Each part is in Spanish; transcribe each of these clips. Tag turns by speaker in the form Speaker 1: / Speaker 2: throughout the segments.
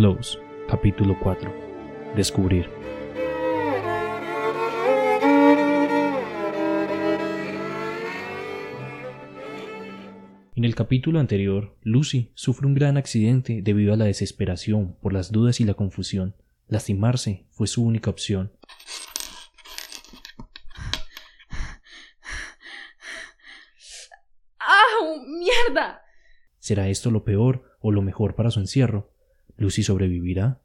Speaker 1: Close, capítulo 4. Descubrir. En el capítulo anterior, Lucy sufre un gran accidente debido a la desesperación por las dudas y la confusión. Lastimarse fue su única opción.
Speaker 2: ¡Ah! ¡Mierda!
Speaker 1: ¿Será esto lo peor o lo mejor para su encierro? ¿Lucy sobrevivirá?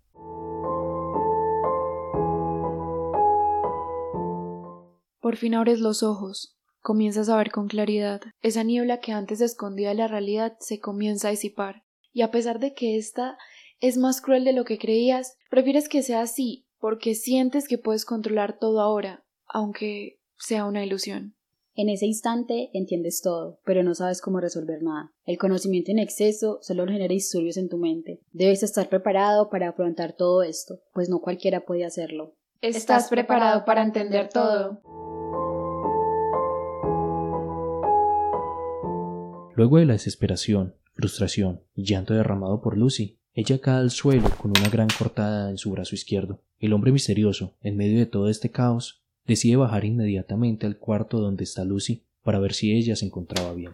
Speaker 2: Por fin abres los ojos. Comienzas a ver con claridad. Esa niebla que antes escondía la realidad se comienza a disipar. Y a pesar de que esta es más cruel de lo que creías, prefieres que sea así, porque sientes que puedes controlar todo ahora, aunque sea una ilusión.
Speaker 3: En ese instante entiendes todo, pero no sabes cómo resolver nada. El conocimiento en exceso solo genera disturbios en tu mente. Debes estar preparado para afrontar todo esto, pues no cualquiera puede hacerlo.
Speaker 2: Estás preparado para entender todo.
Speaker 1: Luego de la desesperación, frustración y llanto derramado por Lucy, ella cae al suelo con una gran cortada en su brazo izquierdo. El hombre misterioso, en medio de todo este caos, decide bajar inmediatamente al cuarto donde está Lucy para ver si ella se encontraba bien.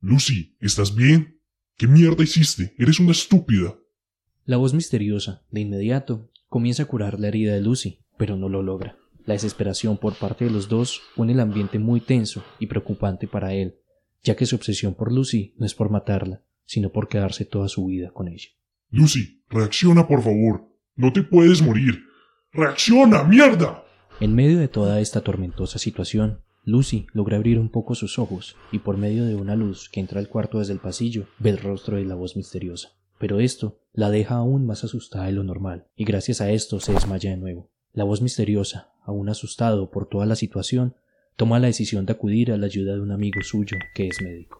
Speaker 4: Lucy, ¿estás bien? ¿Qué mierda hiciste? Eres una estúpida.
Speaker 1: La voz misteriosa, de inmediato, comienza a curar la herida de Lucy, pero no lo logra. La desesperación por parte de los dos pone el ambiente muy tenso y preocupante para él, ya que su obsesión por Lucy no es por matarla, sino por quedarse toda su vida con ella.
Speaker 4: Lucy, reacciona por favor. No te puedes morir. ¡Reacciona, mierda!
Speaker 1: En medio de toda esta tormentosa situación, Lucy logra abrir un poco sus ojos y por medio de una luz que entra al cuarto desde el pasillo ve el rostro de la voz misteriosa. Pero esto la deja aún más asustada de lo normal y gracias a esto se desmaya de nuevo. La voz misteriosa, aún asustado por toda la situación, toma la decisión de acudir a la ayuda de un amigo suyo que es médico.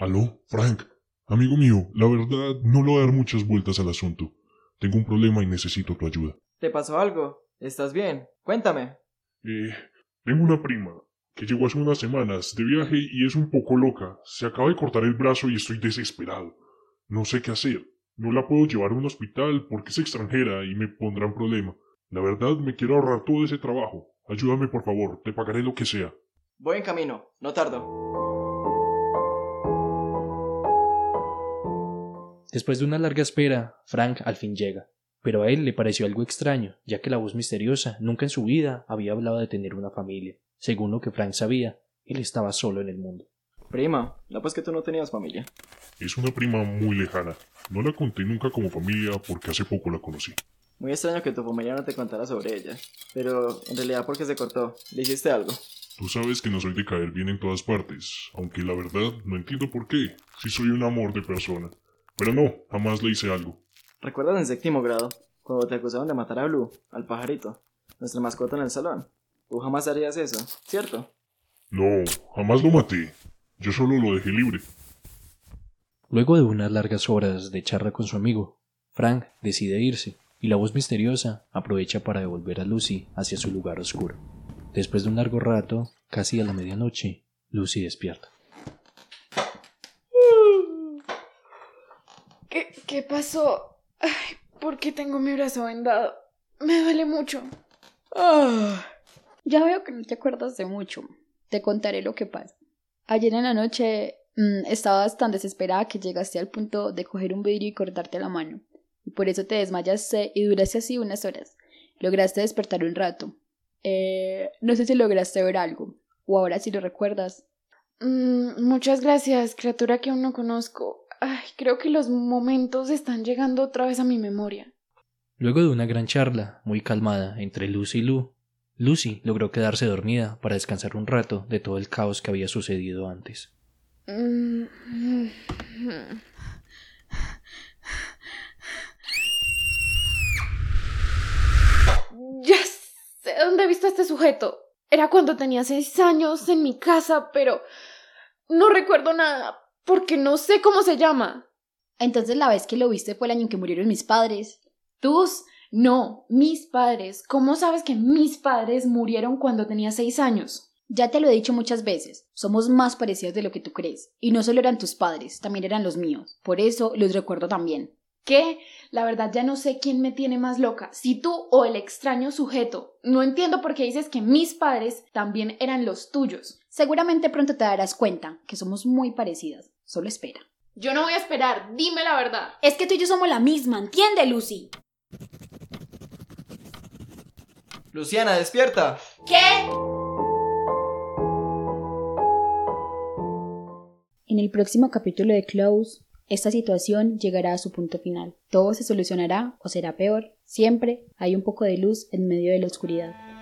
Speaker 4: Aló, Frank. Amigo mío, la verdad no le voy a dar muchas vueltas al asunto. Tengo un problema y necesito tu ayuda.
Speaker 5: ¿Te pasó algo? ¿Estás bien? Cuéntame.
Speaker 4: Eh, tengo una prima que llegó hace unas semanas de viaje y es un poco loca. Se acaba de cortar el brazo y estoy desesperado. No sé qué hacer. No la puedo llevar a un hospital porque es extranjera y me pondrán problema. La verdad me quiero ahorrar todo ese trabajo. Ayúdame por favor, te pagaré lo que sea.
Speaker 5: Voy en camino, no tardo.
Speaker 1: Después de una larga espera, Frank al fin llega, pero a él le pareció algo extraño, ya que la voz misteriosa nunca en su vida había hablado de tener una familia. Según lo que Frank sabía, él estaba solo en el mundo.
Speaker 5: Prima, no pues que tú no tenías familia.
Speaker 4: Es una prima muy lejana. No la conté nunca como familia porque hace poco la conocí.
Speaker 5: Muy extraño que tu familia no te contara sobre ella. Pero en realidad porque se cortó. ¿Le hiciste algo?
Speaker 4: Tú sabes que no soy de caer bien en todas partes, aunque la verdad no entiendo por qué, si soy un amor de persona. Pero no, jamás le hice algo.
Speaker 5: ¿Recuerdas en séptimo grado? Cuando te acusaron de matar a Blue, al pajarito, nuestra mascota en el salón. Tú jamás harías eso, ¿cierto?
Speaker 4: No, jamás lo maté. Yo solo lo dejé libre.
Speaker 1: Luego de unas largas horas de charla con su amigo, Frank decide irse, y la voz misteriosa aprovecha para devolver a Lucy hacia su lugar oscuro. Después de un largo rato, casi a la medianoche, Lucy despierta.
Speaker 2: ¿Qué, pasó? Ay, ¿Por qué tengo mi brazo vendado? Me duele mucho. Ah.
Speaker 3: Ya veo que no te acuerdas de mucho. Te contaré lo que pasa. Ayer en la noche mm, estabas tan desesperada que llegaste al punto de coger un vidrio y cortarte la mano. Y por eso te desmayaste y duraste así unas horas. Lograste despertar un rato. Eh, no sé si lograste ver algo. O ahora si lo recuerdas.
Speaker 2: Mm, muchas gracias, criatura que aún no conozco. Ay, creo que los momentos están llegando otra vez a mi memoria.
Speaker 1: Luego de una gran charla, muy calmada, entre Lucy y Lu, Lucy logró quedarse dormida para descansar un rato de todo el caos que había sucedido antes.
Speaker 2: Mm, Ya sé dónde he visto a este sujeto. Era cuando tenía seis años en mi casa, pero no recuerdo nada. Porque no sé cómo se llama.
Speaker 3: Entonces la vez que lo viste fue el año en que murieron mis padres.
Speaker 2: ¿Tus? No, mis padres. ¿Cómo sabes que mis padres murieron cuando tenía seis años?
Speaker 3: Ya te lo he dicho muchas veces, somos más parecidos de lo que tú crees. Y no solo eran tus padres, también eran los míos. Por eso los recuerdo también.
Speaker 2: ¿Qué? La verdad ya no sé quién me tiene más loca, si tú o el extraño sujeto. No entiendo por qué dices que mis padres también eran los tuyos.
Speaker 3: Seguramente pronto te darás cuenta que somos muy parecidas. Solo espera.
Speaker 2: Yo no voy a esperar, dime la verdad.
Speaker 3: Es que tú y yo somos la misma, ¿entiende, Lucy?
Speaker 5: Luciana, despierta.
Speaker 2: ¿Qué?
Speaker 3: En el próximo capítulo de Close, esta situación llegará a su punto final. Todo se solucionará o será peor. Siempre hay un poco de luz en medio de la oscuridad.